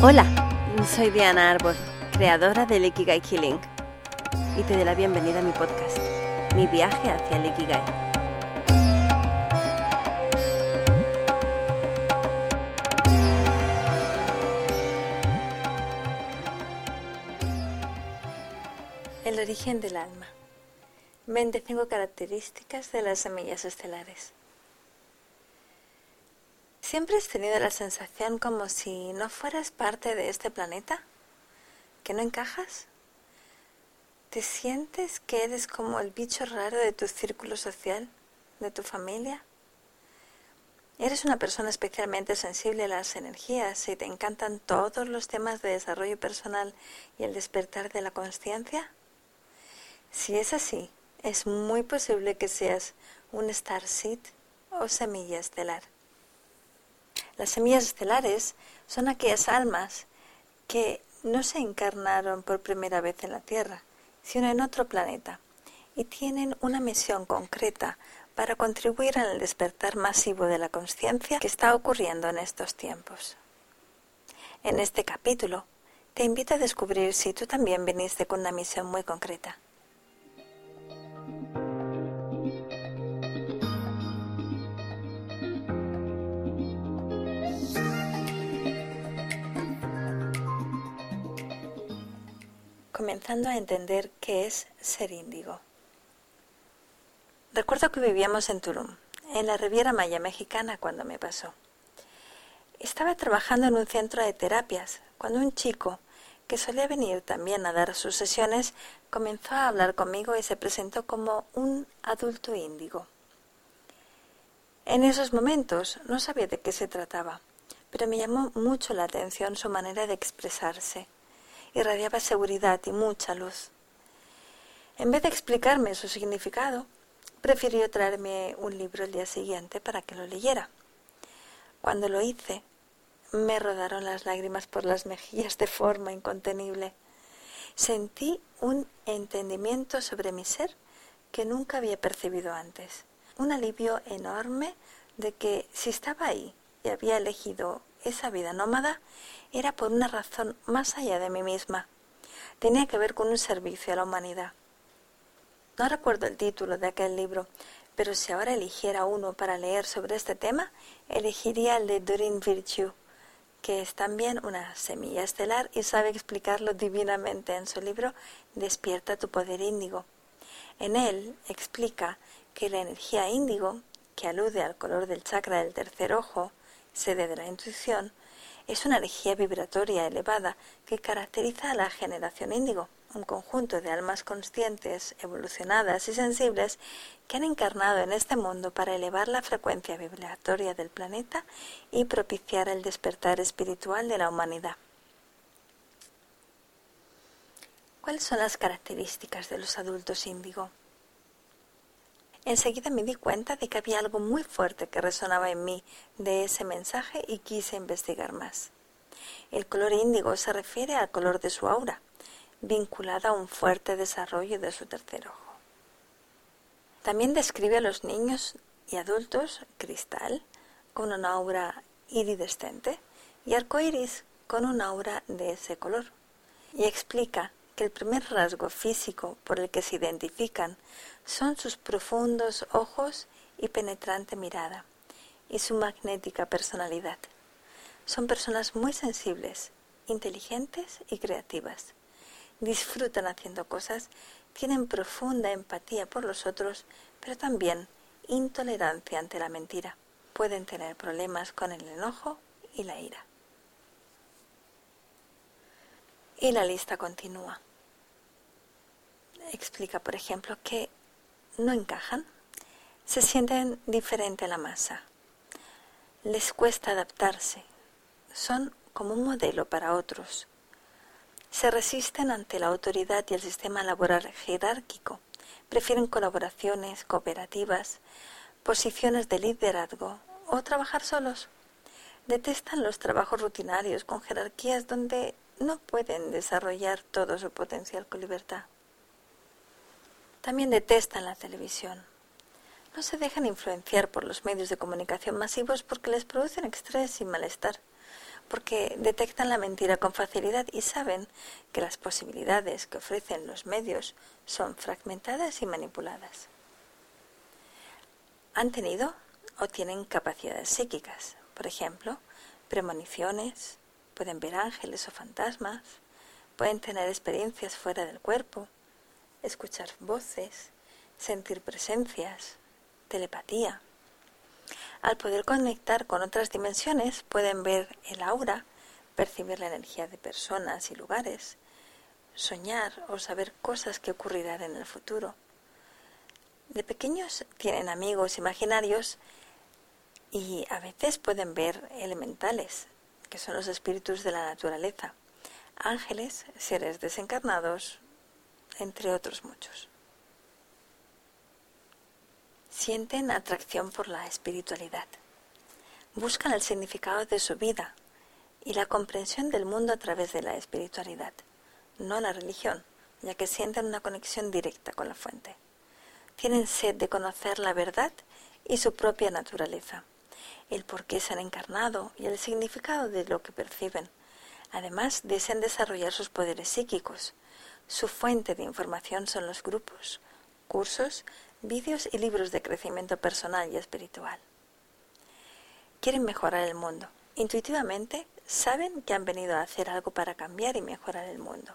Hola, soy Diana Arbor, creadora del Ikigai Killing, y te doy la bienvenida a mi podcast, Mi viaje hacia el Ikigai. El origen del alma. 25 características de las semillas estelares. ¿Siempre has tenido la sensación como si no fueras parte de este planeta? ¿Que no encajas? ¿Te sientes que eres como el bicho raro de tu círculo social, de tu familia? ¿Eres una persona especialmente sensible a las energías y te encantan todos los temas de desarrollo personal y el despertar de la conciencia? Si es así, es muy posible que seas un star seed o semilla estelar. Las semillas estelares son aquellas almas que no se encarnaron por primera vez en la Tierra, sino en otro planeta, y tienen una misión concreta para contribuir al despertar masivo de la conciencia que está ocurriendo en estos tiempos. En este capítulo, te invito a descubrir si tú también viniste con una misión muy concreta. Comenzando a entender qué es ser índigo. Recuerdo que vivíamos en Tulum, en la Riviera Maya mexicana, cuando me pasó. Estaba trabajando en un centro de terapias cuando un chico, que solía venir también a dar sus sesiones, comenzó a hablar conmigo y se presentó como un adulto índigo. En esos momentos no sabía de qué se trataba, pero me llamó mucho la atención su manera de expresarse irradiaba seguridad y mucha luz. En vez de explicarme su significado, prefirió traerme un libro el día siguiente para que lo leyera. Cuando lo hice, me rodaron las lágrimas por las mejillas de forma incontenible. Sentí un entendimiento sobre mi ser que nunca había percibido antes. Un alivio enorme de que si estaba ahí y había elegido esa vida nómada, era por una razón más allá de mí misma. Tenía que ver con un servicio a la humanidad. No recuerdo el título de aquel libro, pero si ahora eligiera uno para leer sobre este tema, elegiría el de Doreen Virtue, que es también una semilla estelar y sabe explicarlo divinamente en su libro Despierta tu poder índigo. En él explica que la energía índigo, que alude al color del chakra del tercer ojo, sede de la intuición, es una energía vibratoria elevada que caracteriza a la generación índigo, un conjunto de almas conscientes, evolucionadas y sensibles que han encarnado en este mundo para elevar la frecuencia vibratoria del planeta y propiciar el despertar espiritual de la humanidad. ¿Cuáles son las características de los adultos índigo? Enseguida me di cuenta de que había algo muy fuerte que resonaba en mí de ese mensaje y quise investigar más. El color índigo se refiere al color de su aura, vinculada a un fuerte desarrollo de su tercer ojo. También describe a los niños y adultos cristal con una aura iridescente y arcoíris con una aura de ese color. Y explica el primer rasgo físico por el que se identifican son sus profundos ojos y penetrante mirada y su magnética personalidad. Son personas muy sensibles, inteligentes y creativas. Disfrutan haciendo cosas, tienen profunda empatía por los otros, pero también intolerancia ante la mentira. Pueden tener problemas con el enojo y la ira. Y la lista continúa explica, por ejemplo, que no encajan, se sienten diferente a la masa, les cuesta adaptarse, son como un modelo para otros, se resisten ante la autoridad y el sistema laboral jerárquico, prefieren colaboraciones, cooperativas, posiciones de liderazgo o trabajar solos. Detestan los trabajos rutinarios con jerarquías donde no pueden desarrollar todo su potencial con libertad. También detestan la televisión. No se dejan influenciar por los medios de comunicación masivos porque les producen estrés y malestar. porque detectan la mentira con facilidad y saben que las posibilidades que ofrecen los medios son fragmentadas y manipuladas. Han tenido o tienen capacidades psíquicas, por ejemplo, premoniciones, pueden ver ángeles o fantasmas, pueden tener experiencias fuera del cuerpo, escuchar voces, sentir presencias, telepatía. Al poder conectar con otras dimensiones, pueden ver el aura, percibir la energía de personas y lugares, soñar o saber cosas que ocurrirán en el futuro. De pequeños tienen amigos imaginarios y a veces pueden ver elementales, que son los espíritus de la naturaleza, ángeles, seres desencarnados, entre otros muchos. Sienten atracción por la espiritualidad. Buscan el significado de su vida y la comprensión del mundo a través de la espiritualidad, no la religión, ya que sienten una conexión directa con la fuente. Tienen sed de conocer la verdad y su propia naturaleza, el por qué se han encarnado y el significado de lo que perciben. Además, desean desarrollar sus poderes psíquicos. Su fuente de información son los grupos, cursos, vídeos y libros de crecimiento personal y espiritual. Quieren mejorar el mundo. Intuitivamente saben que han venido a hacer algo para cambiar y mejorar el mundo,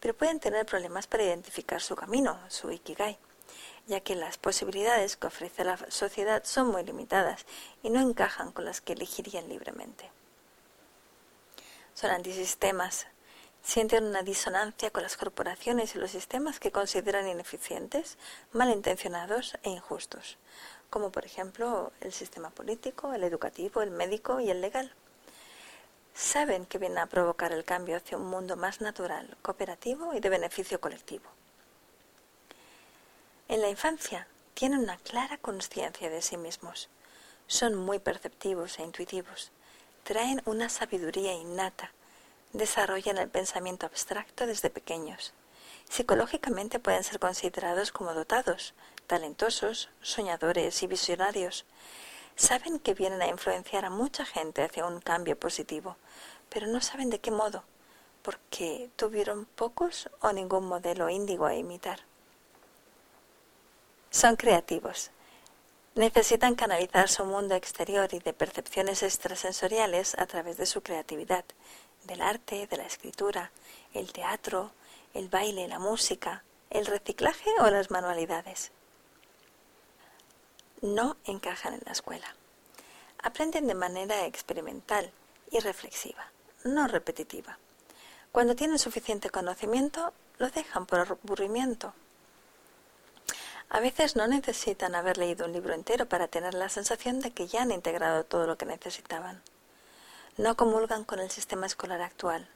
pero pueden tener problemas para identificar su camino, su ikigai, ya que las posibilidades que ofrece la sociedad son muy limitadas y no encajan con las que elegirían libremente. Son antisistemas, sienten una disonancia con las corporaciones y los sistemas que consideran ineficientes, malintencionados e injustos, como por ejemplo el sistema político, el educativo, el médico y el legal. Saben que vienen a provocar el cambio hacia un mundo más natural, cooperativo y de beneficio colectivo. En la infancia tienen una clara conciencia de sí mismos. Son muy perceptivos e intuitivos. Traen una sabiduría innata desarrollan el pensamiento abstracto desde pequeños. Psicológicamente pueden ser considerados como dotados, talentosos, soñadores y visionarios. Saben que vienen a influenciar a mucha gente hacia un cambio positivo, pero no saben de qué modo, porque tuvieron pocos o ningún modelo índigo a imitar. Son creativos. Necesitan canalizar su mundo exterior y de percepciones extrasensoriales a través de su creatividad, del arte, de la escritura, el teatro, el baile, la música, el reciclaje o las manualidades. No encajan en la escuela. Aprenden de manera experimental y reflexiva, no repetitiva. Cuando tienen suficiente conocimiento, lo dejan por aburrimiento. A veces no necesitan haber leído un libro entero para tener la sensación de que ya han integrado todo lo que necesitaban no comulgan con el sistema escolar actual.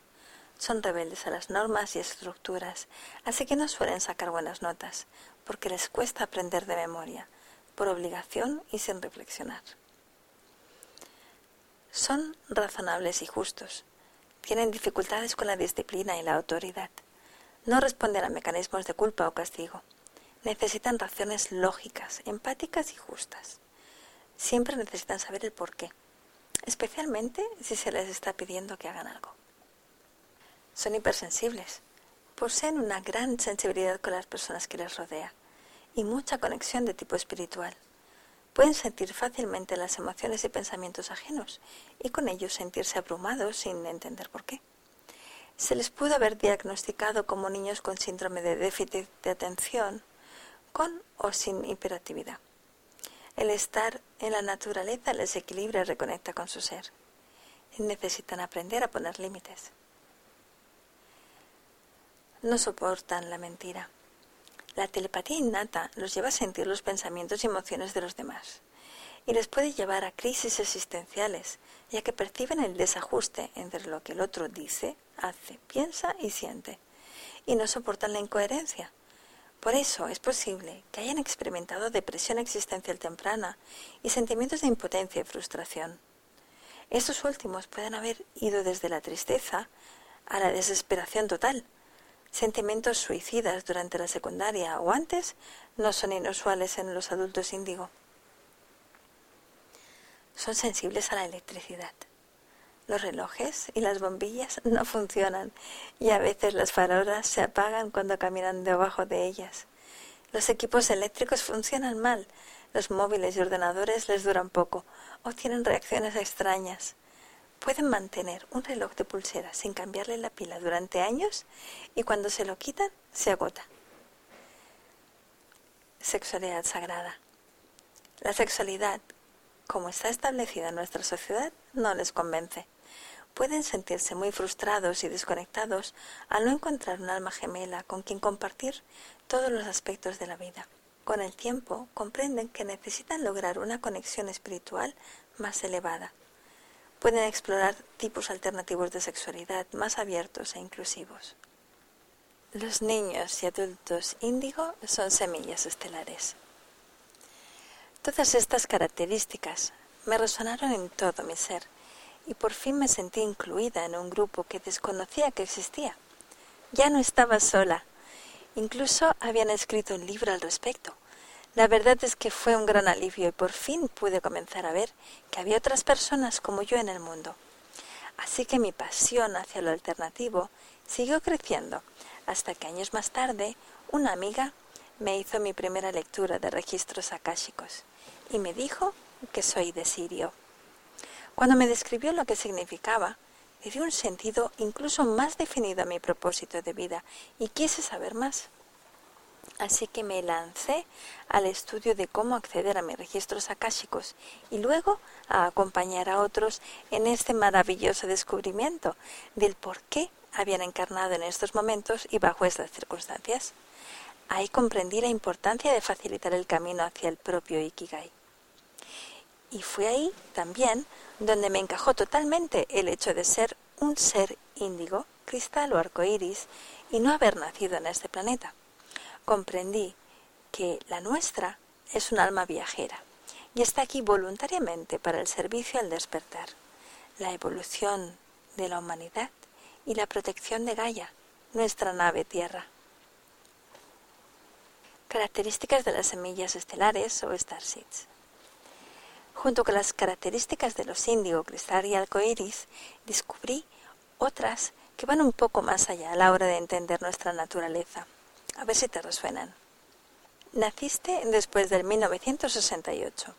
Son rebeldes a las normas y estructuras, así que no suelen sacar buenas notas, porque les cuesta aprender de memoria, por obligación y sin reflexionar. Son razonables y justos. Tienen dificultades con la disciplina y la autoridad. No responden a mecanismos de culpa o castigo. Necesitan razones lógicas, empáticas y justas. Siempre necesitan saber el porqué especialmente si se les está pidiendo que hagan algo. Son hipersensibles, poseen una gran sensibilidad con las personas que les rodea y mucha conexión de tipo espiritual. Pueden sentir fácilmente las emociones y pensamientos ajenos y con ellos sentirse abrumados sin entender por qué. Se les pudo haber diagnosticado como niños con síndrome de déficit de atención, con o sin hiperactividad. El estar en la naturaleza les equilibra y reconecta con su ser. necesitan aprender a poner límites. No soportan la mentira. La telepatía innata los lleva a sentir los pensamientos y emociones de los demás y les puede llevar a crisis existenciales, ya que perciben el desajuste entre lo que el otro dice, hace, piensa y siente, y no soportan la incoherencia, por eso es posible que hayan experimentado depresión existencial temprana y sentimientos de impotencia y frustración. Estos últimos pueden haber ido desde la tristeza a la desesperación total. Sentimientos suicidas durante la secundaria o antes no son inusuales en los adultos índigo. Son sensibles a la electricidad. Los relojes y las bombillas no funcionan y a veces las farolas se apagan cuando caminan debajo de ellas. Los equipos eléctricos funcionan mal, los móviles y ordenadores les duran poco o tienen reacciones extrañas. Pueden mantener un reloj de pulsera sin cambiarle la pila durante años y cuando se lo quitan se agota. Sexualidad sagrada. La sexualidad, como está establecida en nuestra sociedad, no les convence. Pueden sentirse muy frustrados y desconectados al no encontrar un alma gemela con quien compartir todos los aspectos de la vida. Con el tiempo comprenden que necesitan lograr una conexión espiritual más elevada pueden explorar tipos alternativos de sexualidad más abiertos e inclusivos. Los niños y adultos índigo son semillas estelares. Todas estas características me resonaron en todo mi ser y por fin me sentí incluida en un grupo que desconocía que existía. Ya no estaba sola. Incluso habían escrito un libro al respecto. La verdad es que fue un gran alivio y por fin pude comenzar a ver que había otras personas como yo en el mundo. Así que mi pasión hacia lo alternativo siguió creciendo hasta que años más tarde una amiga me hizo mi primera lectura de registros akáshicos y me dijo que soy de Sirio. Cuando me describió lo que significaba, le dio un sentido incluso más definido a mi propósito de vida y quise saber más. Así que me lancé al estudio de cómo acceder a mis registros akáshicos y luego a acompañar a otros en este maravilloso descubrimiento del por qué habían encarnado en estos momentos y bajo estas circunstancias. Ahí comprendí la importancia de facilitar el camino hacia el propio Ikigai. Y fue ahí también donde me encajó totalmente el hecho de ser un ser índigo, cristal o arcoíris y no haber nacido en este planeta comprendí que la nuestra es un alma viajera y está aquí voluntariamente para el servicio al despertar, la evolución de la humanidad y la protección de Gaia, nuestra nave Tierra. Características de las semillas estelares o starseeds. Junto con las características de los índigo, cristal y arcoíris, descubrí otras que van un poco más allá a la hora de entender nuestra naturaleza. A ver si te resuenan. Naciste después del 1968.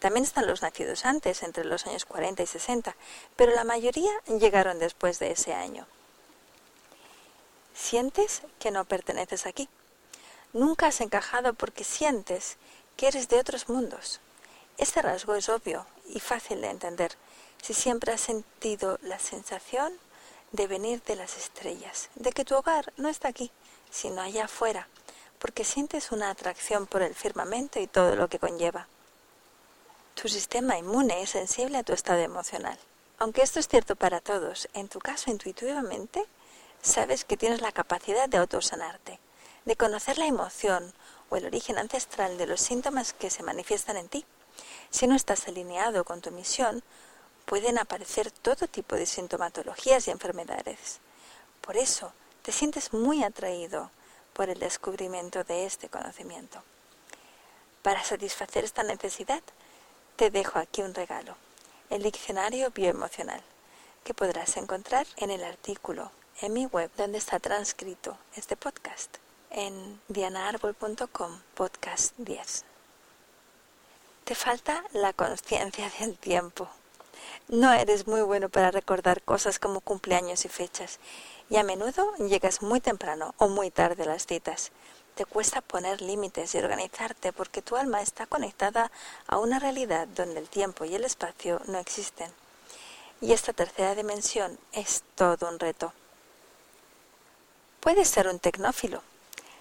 También están los nacidos antes, entre los años 40 y 60, pero la mayoría llegaron después de ese año. Sientes que no perteneces aquí. Nunca has encajado porque sientes que eres de otros mundos. Este rasgo es obvio y fácil de entender si siempre has sentido la sensación de venir de las estrellas, de que tu hogar no está aquí, sino allá afuera, porque sientes una atracción por el firmamento y todo lo que conlleva. Tu sistema inmune es sensible a tu estado emocional. Aunque esto es cierto para todos, en tu caso intuitivamente sabes que tienes la capacidad de autosanarte, de conocer la emoción o el origen ancestral de los síntomas que se manifiestan en ti. Si no estás alineado con tu misión, pueden aparecer todo tipo de sintomatologías y enfermedades. Por eso, te sientes muy atraído por el descubrimiento de este conocimiento. Para satisfacer esta necesidad, te dejo aquí un regalo, el diccionario bioemocional, que podrás encontrar en el artículo en mi web donde está transcrito este podcast, en dianaarbol.com podcast 10. Te falta la conciencia del tiempo. No eres muy bueno para recordar cosas como cumpleaños y fechas y a menudo llegas muy temprano o muy tarde a las citas. Te cuesta poner límites y organizarte porque tu alma está conectada a una realidad donde el tiempo y el espacio no existen. Y esta tercera dimensión es todo un reto. Puedes ser un tecnófilo.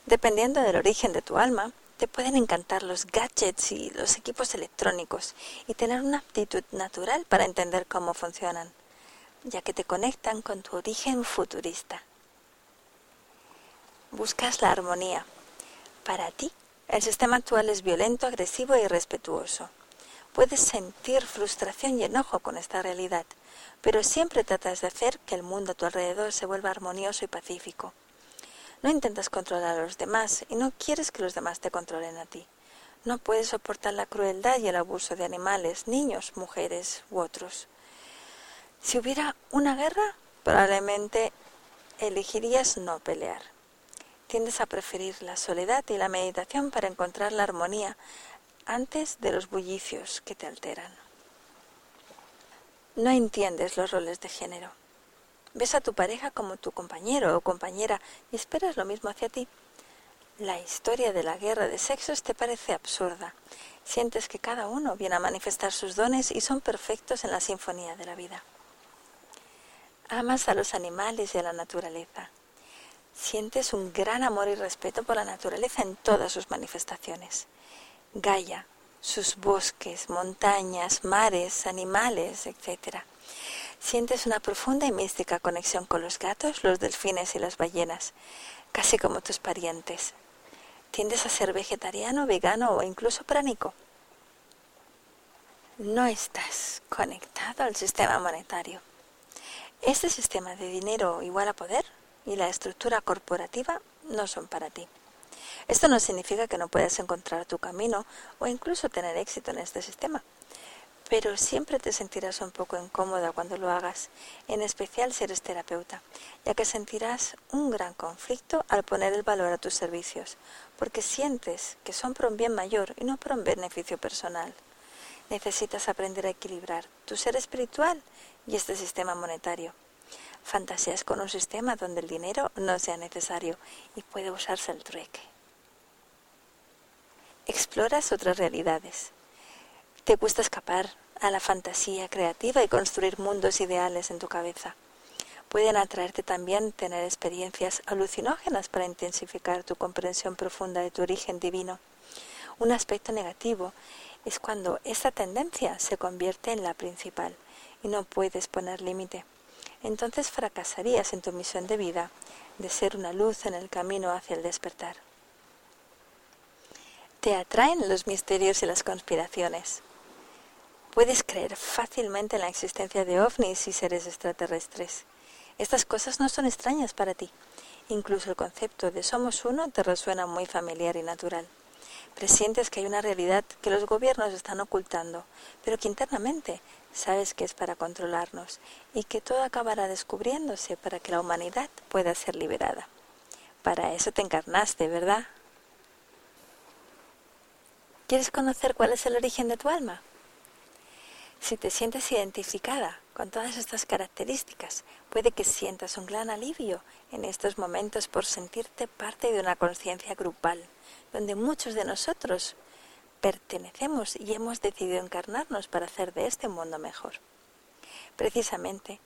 Dependiendo del origen de tu alma, te pueden encantar los gadgets y los equipos electrónicos y tener una aptitud natural para entender cómo funcionan ya que te conectan con tu origen futurista. Buscas la armonía. Para ti, el sistema actual es violento, agresivo e irrespetuoso. Puedes sentir frustración y enojo con esta realidad, pero siempre tratas de hacer que el mundo a tu alrededor se vuelva armonioso y pacífico. No intentas controlar a los demás y no quieres que los demás te controlen a ti. No puedes soportar la crueldad y el abuso de animales, niños, mujeres u otros. Si hubiera una guerra, probablemente elegirías no pelear. Tiendes a preferir la soledad y la meditación para encontrar la armonía antes de los bullicios que te alteran. No entiendes los roles de género. Ves a tu pareja como tu compañero o compañera y esperas lo mismo hacia ti. La historia de la guerra de sexos te parece absurda. Sientes que cada uno viene a manifestar sus dones y son perfectos en la sinfonía de la vida. Amas a los animales y a la naturaleza. Sientes un gran amor y respeto por la naturaleza en todas sus manifestaciones. Gaia, sus bosques, montañas, mares, animales, etc. Sientes una profunda y mística conexión con los gatos, los delfines y las ballenas, casi como tus parientes. Tiendes a ser vegetariano, vegano o incluso pránico. No estás conectado al sistema monetario. Este sistema de dinero igual a poder y la estructura corporativa no son para ti. Esto no significa que no puedas encontrar tu camino o incluso tener éxito en este sistema, pero siempre te sentirás un poco incómoda cuando lo hagas, en especial si eres terapeuta, ya que sentirás un gran conflicto al poner el valor a tus servicios, porque sientes que son por un bien mayor y no por un beneficio personal. Necesitas aprender a equilibrar tu ser espiritual y este sistema monetario. Fantasías con un sistema donde el dinero no sea necesario y puede usarse el trueque. Exploras otras realidades. Te gusta escapar a la fantasía creativa y construir mundos ideales en tu cabeza. Pueden atraerte también tener experiencias alucinógenas para intensificar tu comprensión profunda de tu origen divino. Un aspecto negativo es cuando esta tendencia se convierte en la principal y no puedes poner límite. Entonces fracasarías en tu misión de vida de ser una luz en el camino hacia el despertar. Te atraen los misterios y las conspiraciones. Puedes creer fácilmente en la existencia de ovnis y seres extraterrestres. Estas cosas no son extrañas para ti. Incluso el concepto de somos uno te resuena muy familiar y natural. Presientes que hay una realidad que los gobiernos están ocultando, pero que internamente sabes que es para controlarnos y que todo acabará descubriéndose para que la humanidad pueda ser liberada. Para eso te encarnaste, ¿verdad? ¿Quieres conocer cuál es el origen de tu alma? Si te sientes identificada con todas estas características, puede que sientas un gran alivio en estos momentos por sentirte parte de una conciencia grupal, donde muchos de nosotros pertenecemos y hemos decidido encarnarnos para hacer de este mundo mejor. Precisamente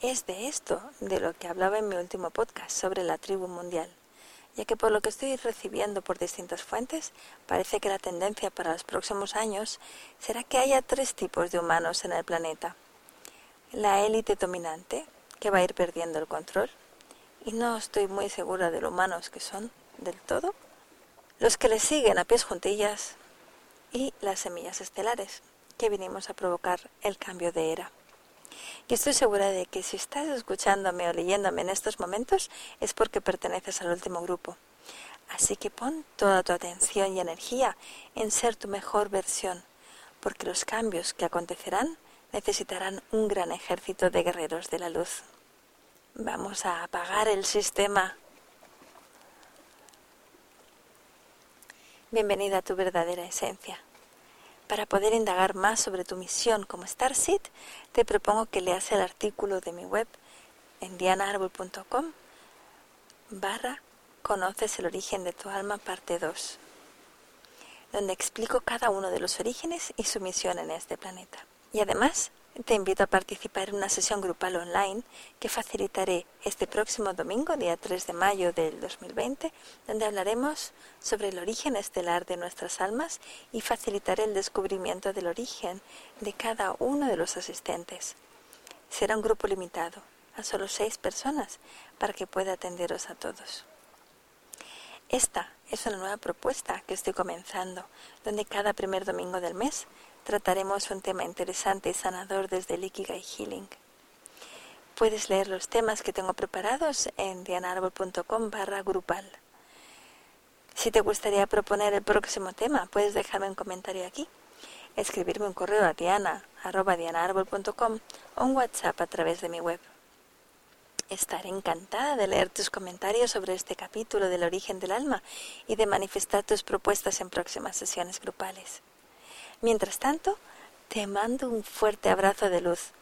es de esto de lo que hablaba en mi último podcast sobre la tribu mundial, ya que por lo que estoy recibiendo por distintas fuentes, parece que la tendencia para los próximos años será que haya tres tipos de humanos en el planeta. La élite dominante, que va a ir perdiendo el control, y no estoy muy segura de lo humanos que son del todo. Los que le siguen a pies juntillas, y las semillas estelares, que vinimos a provocar el cambio de era. Y estoy segura de que si estás escuchándome o leyéndome en estos momentos es porque perteneces al último grupo. Así que pon toda tu atención y energía en ser tu mejor versión, porque los cambios que acontecerán necesitarán un gran ejército de guerreros de la luz. Vamos a apagar el sistema. Bienvenida a tu verdadera esencia. Para poder indagar más sobre tu misión como Starseed, te propongo que leas el artículo de mi web en dianaarbol.com barra Conoces el origen de tu alma, parte 2, donde explico cada uno de los orígenes y su misión en este planeta. Y además te invito a participar en una sesión grupal online que facilitaré este próximo domingo, día 3 de mayo del 2020, donde hablaremos sobre el origen estelar de nuestras almas y facilitaré el descubrimiento del origen de cada uno de los asistentes. Será un grupo limitado, a solo seis personas, para que pueda atenderos a todos. Esta es una nueva propuesta que estoy comenzando, donde cada primer domingo del mes trataremos un tema interesante y sanador desde el Ikigai Healing. Puedes leer los temas que tengo preparados en dianarbol.com barra grupal. Si te gustaría proponer el próximo tema, puedes dejarme un comentario aquí. escribirme un correo a diana arroba o un WhatsApp a través de mi web. Estaré encantada de leer tus comentarios sobre este capítulo del origen del alma y de manifestar tus propuestas en próximas sesiones grupales. Mientras tanto, te mando un fuerte abrazo de luz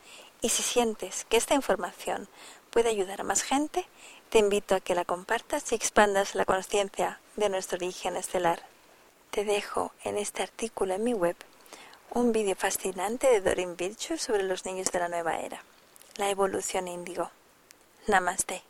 y si sientes que esta información puede ayudar a más gente, te invito a que la compartas y expandas la conciencia de nuestro origen estelar. Te dejo en este artículo en mi web un vídeo fascinante de Doreen Virtue sobre los niños de la nueva era, la evolución índigo. Namaste.